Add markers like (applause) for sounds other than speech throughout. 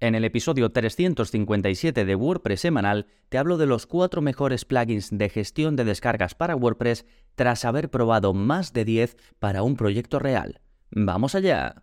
En el episodio 357 de WordPress semanal te hablo de los cuatro mejores plugins de gestión de descargas para WordPress tras haber probado más de 10 para un proyecto real. ¡Vamos allá!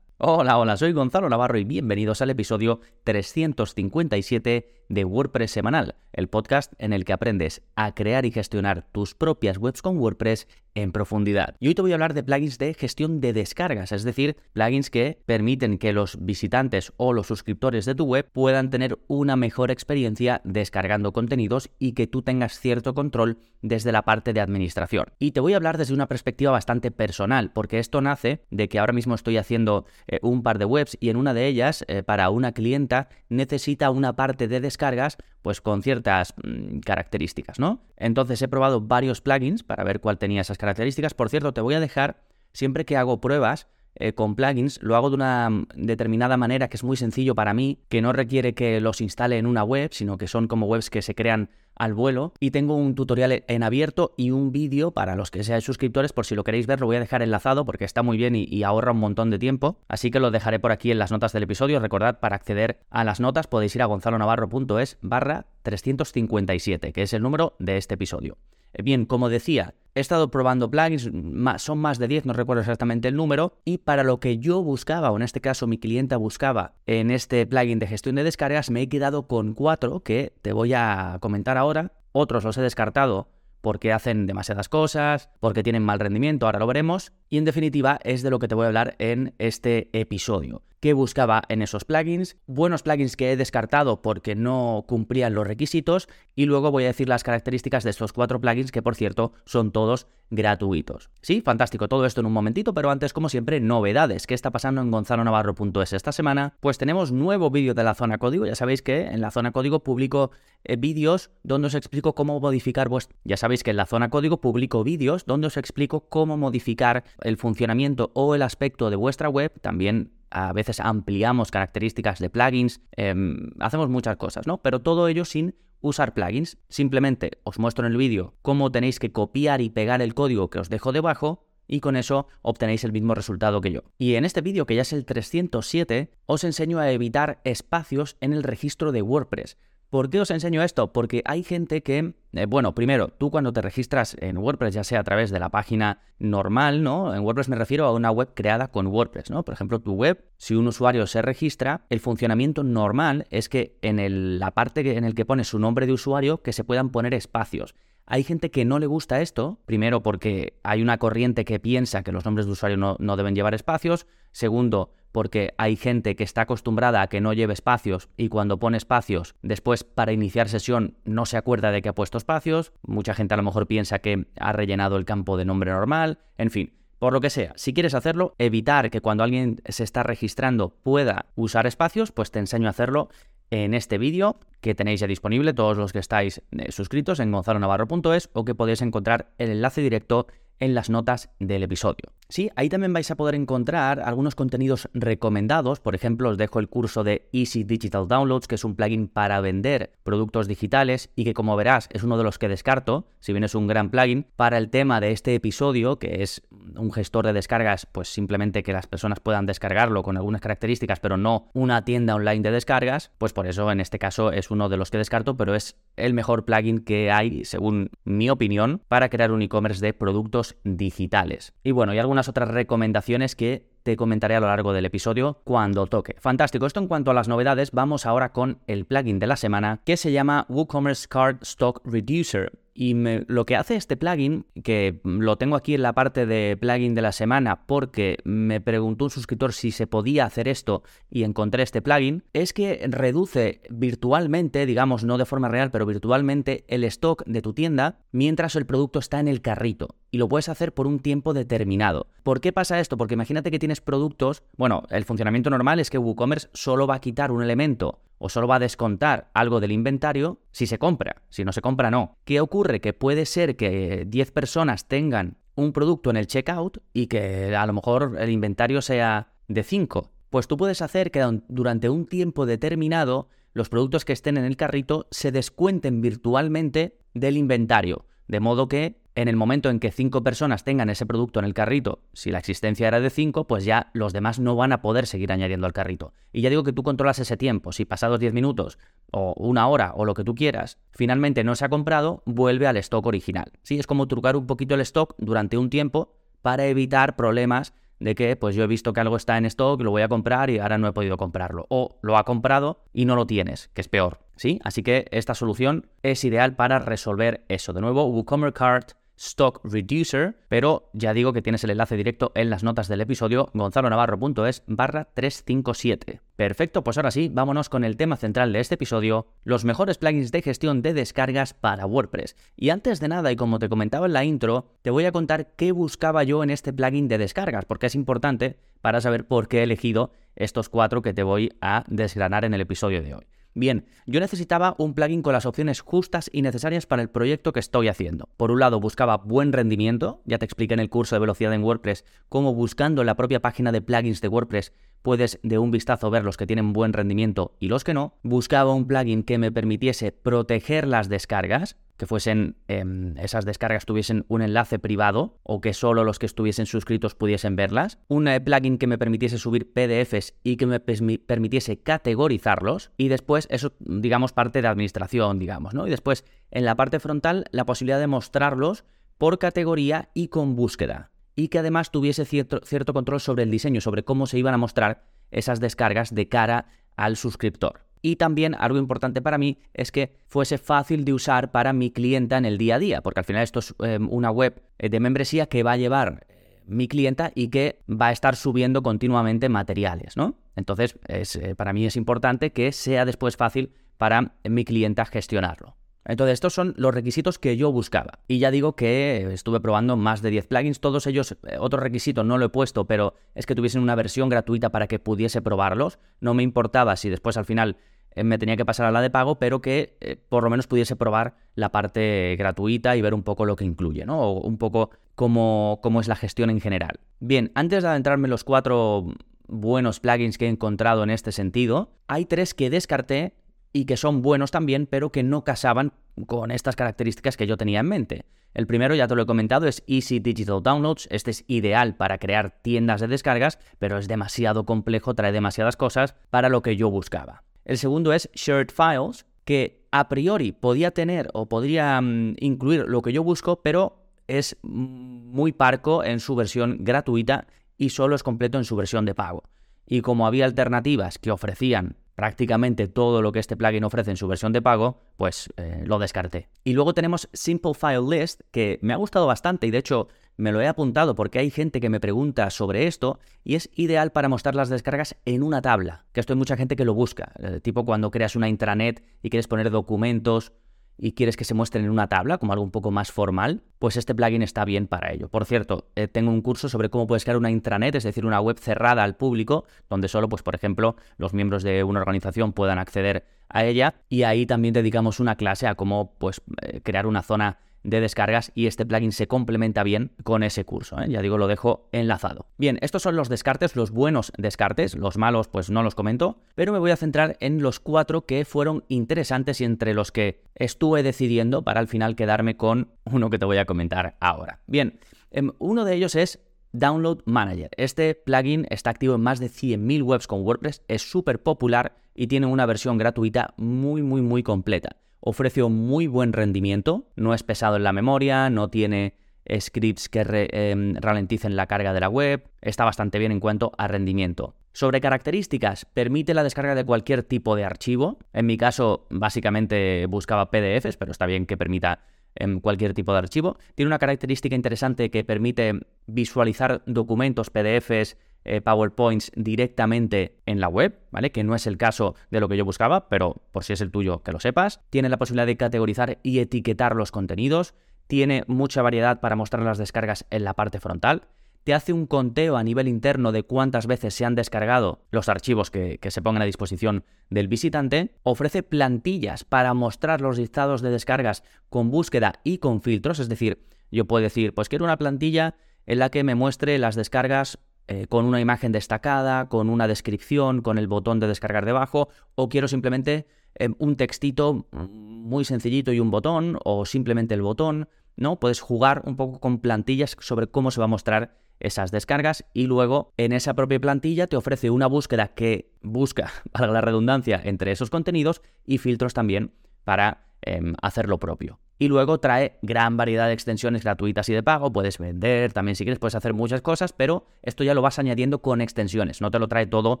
Hola, hola, soy Gonzalo Navarro y bienvenidos al episodio 357 de WordPress Semanal, el podcast en el que aprendes a crear y gestionar tus propias webs con WordPress en profundidad. Y hoy te voy a hablar de plugins de gestión de descargas, es decir, plugins que permiten que los visitantes o los suscriptores de tu web puedan tener una mejor experiencia descargando contenidos y que tú tengas cierto control desde la parte de administración. Y te voy a hablar desde una perspectiva bastante personal, porque esto nace de que ahora mismo estoy haciendo eh, un par de webs y en una de ellas, eh, para una clienta, necesita una parte de descargas pues con ciertas mm, características, ¿no? Entonces he probado varios plugins para ver cuál tenía esas características. Por cierto, te voy a dejar, siempre que hago pruebas, eh, con plugins lo hago de una mm, determinada manera que es muy sencillo para mí, que no requiere que los instale en una web, sino que son como webs que se crean al vuelo. Y tengo un tutorial en abierto y un vídeo para los que seáis suscriptores, por si lo queréis ver, lo voy a dejar enlazado porque está muy bien y, ahorra un montón de tiempo. Así que lo dejaré por aquí en las notas del episodio. Recordad, para acceder a las notas podéis ir a gonzalonavarro.es barra 357, que es el número de este episodio. Bien, como decía, he estado probando plugins, son más de 10, no recuerdo exactamente el número, y para lo que yo buscaba, o en este caso mi clienta buscaba en este plugin de gestión de descargas, me he quedado con cuatro que te voy a comentar ahora. Otros los he descartado porque hacen demasiadas cosas, porque tienen mal rendimiento, ahora lo veremos, y en definitiva es de lo que te voy a hablar en este episodio. ¿Qué buscaba en esos plugins? Buenos plugins que he descartado porque no cumplían los requisitos y luego voy a decir las características de estos cuatro plugins que por cierto son todos gratuitos. Sí, fantástico, todo esto en un momentito, pero antes como siempre novedades. ¿Qué está pasando en gonzalonavarro.es esta semana? Pues tenemos nuevo vídeo de la zona código, ya sabéis que en la zona código publico eh, vídeos donde os explico cómo modificar vuestro... Ya sabéis que en la zona código publico vídeos donde os explico cómo modificar el funcionamiento o el aspecto de vuestra web, también a veces ampliamos características de plugins, em, hacemos muchas cosas, ¿no? Pero todo ello sin usar plugins. Simplemente os muestro en el vídeo cómo tenéis que copiar y pegar el código que os dejo debajo y con eso obtenéis el mismo resultado que yo. Y en este vídeo, que ya es el 307, os enseño a evitar espacios en el registro de WordPress. ¿Por qué os enseño esto? Porque hay gente que, eh, bueno, primero, tú cuando te registras en WordPress, ya sea a través de la página normal, ¿no? En WordPress me refiero a una web creada con WordPress, ¿no? Por ejemplo, tu web, si un usuario se registra, el funcionamiento normal es que en la parte en el que pone su nombre de usuario, que se puedan poner espacios. Hay gente que no le gusta esto, primero porque hay una corriente que piensa que los nombres de usuario no, deben llevar espacios, segundo porque hay gente que está acostumbrada a que no lleve espacios y cuando pone espacios, después para iniciar sesión no se acuerda de que ha puesto espacios, mucha gente a lo mejor piensa que ha rellenado el campo de nombre normal, en fin. Por lo que sea, si quieres hacerlo, evitar que cuando alguien se está registrando pueda usar espacios, pues te enseño a hacerlo en este vídeo que tenéis ya disponible todos los que estáis eh, suscritos en gonzalonavarro.es o que podéis encontrar el enlace directo en las notas del episodio. Sí, ahí también vais a poder encontrar algunos contenidos recomendados. Por ejemplo, os dejo el curso de Easy Digital Downloads, que es un plugin para vender productos digitales y que como verás es uno de los que descarto, si bien es un gran plugin, para el tema de este episodio, que es un gestor de descargas, pues simplemente que las personas puedan descargarlo con algunas características, pero no una tienda online de descargas, pues por eso en este caso es uno de los que descarto, pero es el mejor plugin que hay, según mi opinión, para crear un e-commerce de productos digitales. Y bueno, y algunas otras recomendaciones que te comentaré a lo largo del episodio cuando toque. Fantástico, esto en cuanto a las novedades, vamos ahora con el plugin de la semana que se llama WooCommerce Card Stock Reducer. Y lo que hace este plugin, que lo tengo aquí en la parte de plugin de la semana porque me preguntó un suscriptor si se podía hacer esto y encontré este plugin, es que reduce virtualmente, digamos no de forma real, pero virtualmente el stock de tu tienda mientras el producto está en el carrito. Y lo puedes hacer por un tiempo determinado. ¿Por qué pasa esto? Porque imagínate que tienes productos, bueno, el funcionamiento normal es que WooCommerce solo va a quitar un elemento o solo va a descontar algo del inventario si se compra. Si no se compra, no. ¿Qué ocurre? Que puede ser que 10 personas tengan un producto en el checkout y que a lo mejor el inventario sea de 5. Pues tú puedes hacer que durante un tiempo determinado los productos que estén en el carrito se descuenten virtualmente del inventario. De modo que en el momento en que cinco personas tengan ese producto en el carrito, si la existencia era de cinco, pues ya los demás no van a poder seguir añadiendo al carrito. Y ya digo que tú controlas ese tiempo. Si pasados 10 minutos o una hora o lo que tú quieras, finalmente no se ha comprado, vuelve al stock original. Sí, es como trucar un poquito el stock durante un tiempo para evitar problemas de que pues yo he visto que algo está en stock, lo voy a comprar y ahora no he podido comprarlo. O lo ha comprado y no lo tienes, que es peor. ¿Sí? Así que esta solución es ideal para resolver eso. De nuevo, WooCommerce Cart Stock Reducer, pero ya digo que tienes el enlace directo en las notas del episodio gonzalonavarro.es barra 357. Perfecto, pues ahora sí, vámonos con el tema central de este episodio, los mejores plugins de gestión de descargas para WordPress. Y antes de nada, y como te comentaba en la intro, te voy a contar qué buscaba yo en este plugin de descargas, porque es importante para saber por qué he elegido estos cuatro que te voy a desgranar en el episodio de hoy. Bien, yo necesitaba un plugin con las opciones justas y necesarias para el proyecto que estoy haciendo. Por un lado, buscaba buen rendimiento, ya te expliqué en el curso de velocidad en WordPress cómo buscando la propia página de plugins de WordPress puedes de un vistazo ver los que tienen buen rendimiento y los que no. Buscaba un plugin que me permitiese proteger las descargas, que fuesen em, esas descargas tuviesen un enlace privado o que solo los que estuviesen suscritos pudiesen verlas, un eh, plugin que me permitiese subir PDFs y que me permitiese categorizarlos y después eso digamos parte de administración, digamos, ¿no? Y después en la parte frontal la posibilidad de mostrarlos por categoría y con búsqueda y que además tuviese cierto, cierto control sobre el diseño, sobre cómo se iban a mostrar esas descargas de cara al suscriptor. Y también algo importante para mí es que fuese fácil de usar para mi clienta en el día a día, porque al final esto es em, una web eh, de membresía que va a llevar eh, mi clienta y que va a estar subiendo continuamente materiales, ¿no? Entonces, eh, para mí es importante que sea después fácil para mi clienta gestionarlo. Entonces, estos son los requisitos que yo buscaba. Y ya digo que estuve probando más de 10 plugins, todos ellos, otro requisito no lo he puesto, pero es que tuviesen una versión gratuita para que pudiese probarlos. No me importaba si después al final eh, me tenía que pasar a la de pago, pero que eh, por lo menos pudiese probar la parte gratuita y ver un poco lo que incluye, ¿no? O un poco cómo, cómo es la gestión en general. Bien, antes de adentrarme en los cuatro buenos plugins que he encontrado en este sentido, hay tres que descarté y que son buenos también, pero que no casaban con estas características que yo tenía en mente. El primero, ya te lo he comentado, es Easy Digital Downloads. Este es ideal para crear tiendas de descargas, pero es demasiado complejo, trae demasiadas cosas para lo que yo buscaba. El segundo es Shared Files, que a priori podía tener o podría mm, incluir lo que yo busco, pero es muy parco en su versión gratuita y solo es completo en su versión de pago. Y como había alternativas que ofrecían prácticamente todo lo que este plugin ofrece en su versión de pago, pues eh, lo descarté. Y luego tenemos Simple File List, que me ha gustado bastante y de hecho me lo he apuntado porque hay gente que me pregunta sobre esto y es ideal para mostrar las descargas en una tabla, que esto hay mucha gente que lo busca, eh, tipo cuando creas una intranet y quieres poner documentos y quieres que se muestren en una tabla, como algo un poco más formal, pues este plugin está bien para ello. Por cierto, eh, tengo un curso sobre cómo puedes crear una intranet, es decir, una web cerrada al público, donde solo, pues, por ejemplo, los miembros de una organización puedan acceder a ella, y ahí también dedicamos una clase a cómo, pues, eh, crear una zona de descargas y este plugin se complementa bien con ese curso. ¿eh? Ya digo, lo dejo enlazado. Bien, estos son los descartes, los buenos descartes, los malos pues no los comento, pero me voy a centrar en los cuatro que fueron interesantes y entre los que estuve decidiendo para al final quedarme con uno que te voy a comentar ahora. Bien, em, uno de ellos es Download Manager. Este plugin está activo en más de 100.000 webs con WordPress, es súper popular y tiene una versión gratuita muy, muy, muy completa ofrece un muy buen rendimiento, no es pesado en la memoria, no tiene scripts que em, ralenticen la carga de la web, está bastante bien en cuanto a rendimiento. Sobre características, permite la descarga de cualquier tipo de archivo. En mi caso, básicamente buscaba PDFs, pero está bien que permita em, cualquier tipo de archivo. Tiene una característica interesante que permite visualizar documentos PDFs eh, PowerPoints directamente en la web, ¿vale? Que no es el caso de lo que yo buscaba, pero por si es el tuyo, que lo sepas. Tiene la posibilidad de categorizar y etiquetar los contenidos. Tiene mucha variedad para mostrar las descargas en la parte frontal. Te hace un conteo a nivel interno de cuántas veces se han descargado los archivos que, que se pongan a disposición del visitante. Ofrece plantillas para mostrar los listados de descargas con búsqueda y con filtros. Es decir, yo puedo decir, pues quiero una plantilla en la que me muestre las descargas eh, con una imagen destacada, con una descripción, con el botón de descargar debajo, o quiero simplemente eh, un textito muy sencillito y un botón, o simplemente el botón, ¿no? Puedes jugar un poco con plantillas sobre cómo se va a mostrar esas descargas y luego en esa propia plantilla te ofrece una búsqueda que busca, (laughs) valga la redundancia, entre esos contenidos y filtros también para em, hacer lo propio. Y luego trae gran variedad de extensiones gratuitas y de pago. Puedes vender, también si quieres puedes hacer muchas cosas, pero esto ya lo vas añadiendo con extensiones, no te lo trae todo,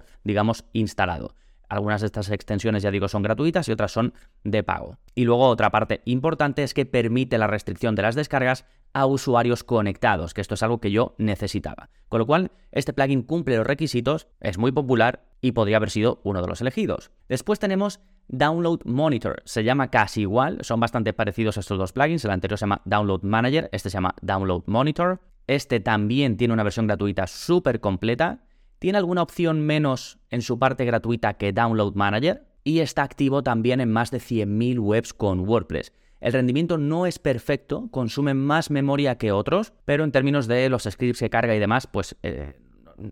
digamos, instalado. Algunas de estas extensiones, ya digo, son gratuitas y otras son de pago. Y luego otra parte importante es que permite la restricción de las descargas a usuarios conectados, que esto es algo que yo necesitaba. Con lo cual, este plugin cumple los requisitos, es muy popular y podría haber sido uno de los elegidos. Después tenemos Download Monitor, se llama casi igual, son bastante parecidos estos dos plugins, el anterior se llama Download Manager, este se llama Download Monitor. Este también tiene una versión gratuita súper completa tiene alguna opción menos en su parte gratuita que Download Manager y está activo también en más de 100.000 webs con WordPress. El rendimiento no es perfecto, consume más memoria que otros, pero en términos de los scripts que carga y demás, pues eh,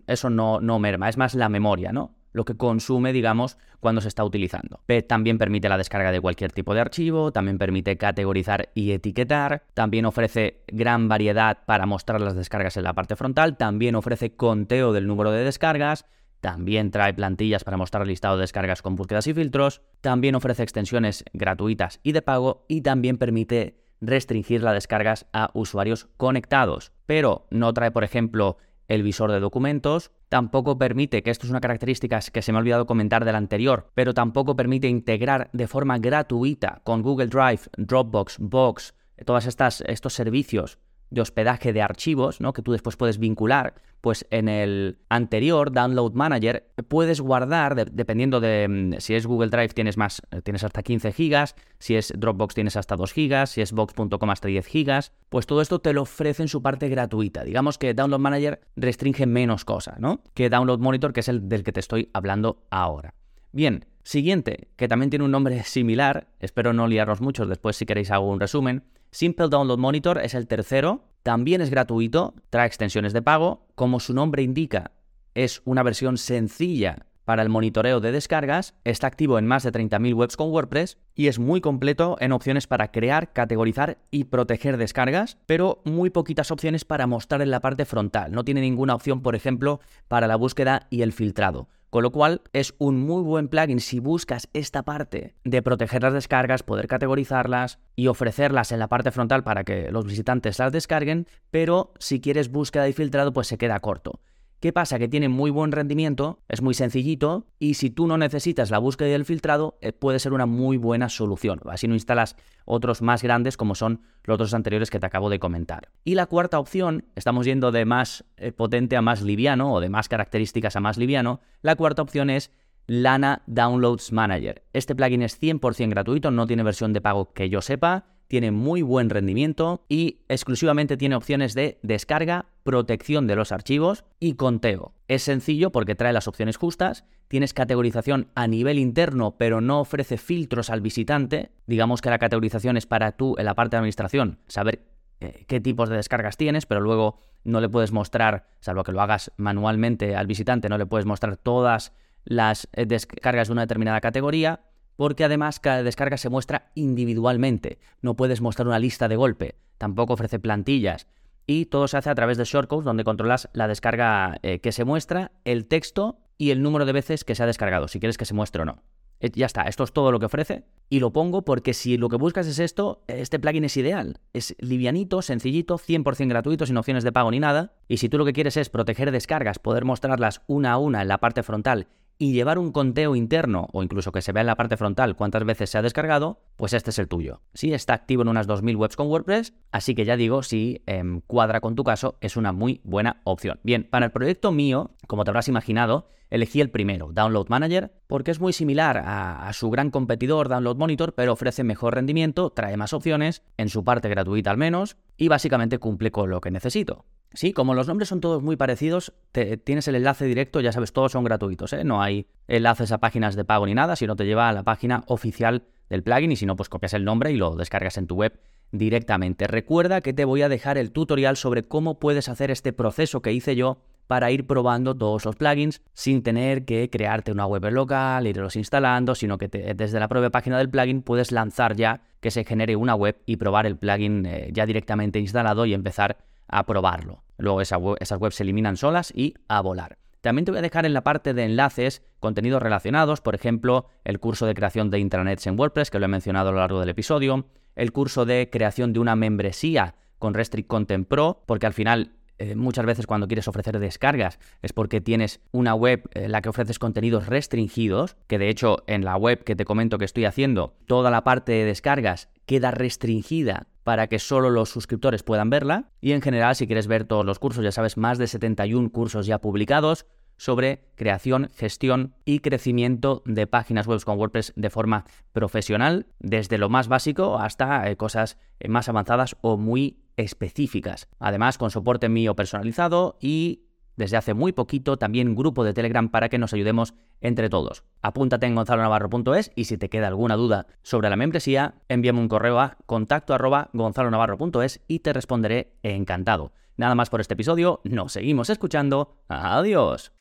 eso no, no merma, es más la memoria, ¿no? lo que consume, digamos, cuando se está utilizando. también permite la descarga de cualquier tipo de archivo, también permite categorizar y etiquetar, también ofrece gran variedad para mostrar las descargas en la parte frontal, también ofrece conteo del número de descargas, también trae plantillas para mostrar listado de descargas con búsquedas y filtros, también ofrece extensiones gratuitas y de pago y también permite restringir las descargas a usuarios conectados, pero no trae, por ejemplo, el visor de documentos, tampoco permite, que esto es una característica que se me ha olvidado comentar del anterior, pero tampoco permite integrar de forma gratuita con Google Drive, Dropbox, Box, todos estos servicios de hospedaje de archivos, ¿no? que tú después puedes vincular, pues en el anterior Download Manager puedes guardar, dependiendo de mm, si es Google Drive tienes más, eh, tienes hasta 15 gigas, si es Dropbox tienes hasta 2 gigas, si es Box.com hasta 10 gigas, pues todo esto te lo ofrece en su parte gratuita. Digamos que Download Manager restringe menos cosas, ¿no? Que Download Monitor, que es el del que te estoy hablando ahora. Bien, siguiente, que también tiene un nombre similar, espero no liarnos mucho, después si queréis hago un resumen, Simple Download Monitor es el tercero, también es gratuito, trae extensiones de pago, como su nombre indica, es una versión sencilla para el monitoreo de descargas, está activo en más de 30.000 webs con WordPress y es muy completo en opciones para crear, categorizar y proteger descargas, pero muy poquitas opciones para mostrar en la parte frontal. No tiene ninguna opción, por ejemplo, para la búsqueda y el filtrado. Con lo cual es un muy buen plugin si buscas esta parte de proteger las descargas, poder categorizarlas y ofrecerlas en la parte frontal para que los visitantes las descarguen, pero si quieres búsqueda y filtrado pues se queda corto. ¿Qué pasa? Que tiene muy buen rendimiento, es muy sencillito y si tú no necesitas la búsqueda y el filtrado, eh, puede ser una muy buena solución. Así no instalas otros más grandes como son los otros anteriores que te acabo de comentar. Y la cuarta opción, estamos yendo de más eh, potente a más liviano o de más características a más liviano, la cuarta opción es Lana Downloads Manager. Este plugin es 100% gratuito, no tiene versión de pago que yo sepa tiene muy buen rendimiento y exclusivamente tiene opciones de descarga, protección de los archivos y conteo. Es sencillo porque trae las opciones justas, tienes categorización a nivel interno pero no ofrece filtros al visitante, digamos que la categorización es para tú en la parte de administración saber eh, qué tipos de descargas tienes, pero luego no le puedes mostrar, salvo que lo hagas manualmente al visitante, no le puedes mostrar todas las eh, descargas de una determinada categoría porque además cada descarga se muestra individualmente, no puedes mostrar una lista de golpe, tampoco ofrece plantillas, y todo se hace a través de shortcodes donde controlas la descarga eh, que se muestra, el texto y el número de veces que se ha descargado, si quieres que se muestre o no. Eh, ya está, esto es todo lo que ofrece y lo pongo porque si lo que buscas es esto, este plugin es ideal. Es livianito, sencillito, 100% gratuito, sin opciones de pago ni nada. Y si tú lo que quieres es proteger descargas, poder mostrarlas una a una en la parte frontal y llevar un conteo interno o incluso que se vea en la parte frontal cuántas veces se ha descargado, pues este es el tuyo. Sí, está activo en unas 2.000 webs con WordPress, así que ya digo, si em, cuadra con tu caso, es una muy buena opción. Bien, para el proyecto mío, como te habrás imaginado, elegí el primero, Download Manager, porque es muy similar a, a su gran competidor Download Monitor, pero ofrece mejor rendimiento, trae más opciones, en su parte gratuita al menos, y básicamente cumple con lo que necesito. Sí, como los nombres son todos muy parecidos, tienes el enlace directo, ya sabes, todos son gratuitos, ¿eh? no hay enlaces a páginas de pago ni nada, sino te lleva a la página oficial del plugin y si no, pues copias el nombre y lo descargas en tu web directamente. Recuerda que te voy a dejar el tutorial sobre cómo puedes hacer este proceso que hice yo para ir probando todos los plugins sin tener que crearte una web local, irlos instalando, sino que desde la propia página del plugin puedes lanzar ya que se genere una web y probar el plugin eh, ya directamente instalado y empezar a probarlo. Luego esas webs se eliminan solas y a volar. También te voy a dejar en la parte de enlaces contenidos relacionados, por ejemplo, el curso de creación de intranets en WordPress, que lo he mencionado a lo largo del episodio, el curso de creación de una membresía con Restrict Content Pro, porque al final eh, muchas veces cuando quieres ofrecer descargas es porque tienes una web en la que ofreces contenidos restringidos, que de hecho en la web que te comento que estoy haciendo, toda la parte de descargas queda restringida para que solo los suscriptores puedan verla. Y en general, si quieres ver todos los cursos, ya sabes, más de 71 cursos ya publicados sobre creación, gestión y crecimiento de páginas web con WordPress de forma profesional, desde lo más básico hasta eh, cosas eh, más avanzadas o muy específicas. Además, con soporte mío personalizado y desde hace muy poquito también grupo de Telegram para que nos ayudemos entre todos. Apúntate en gonzalonavarro.es y si te queda alguna duda sobre la membresía, envíame un correo a contacto arroba gonzalonavarro.es y te responderé encantado. Nada más por este episodio, nos seguimos escuchando. Adiós.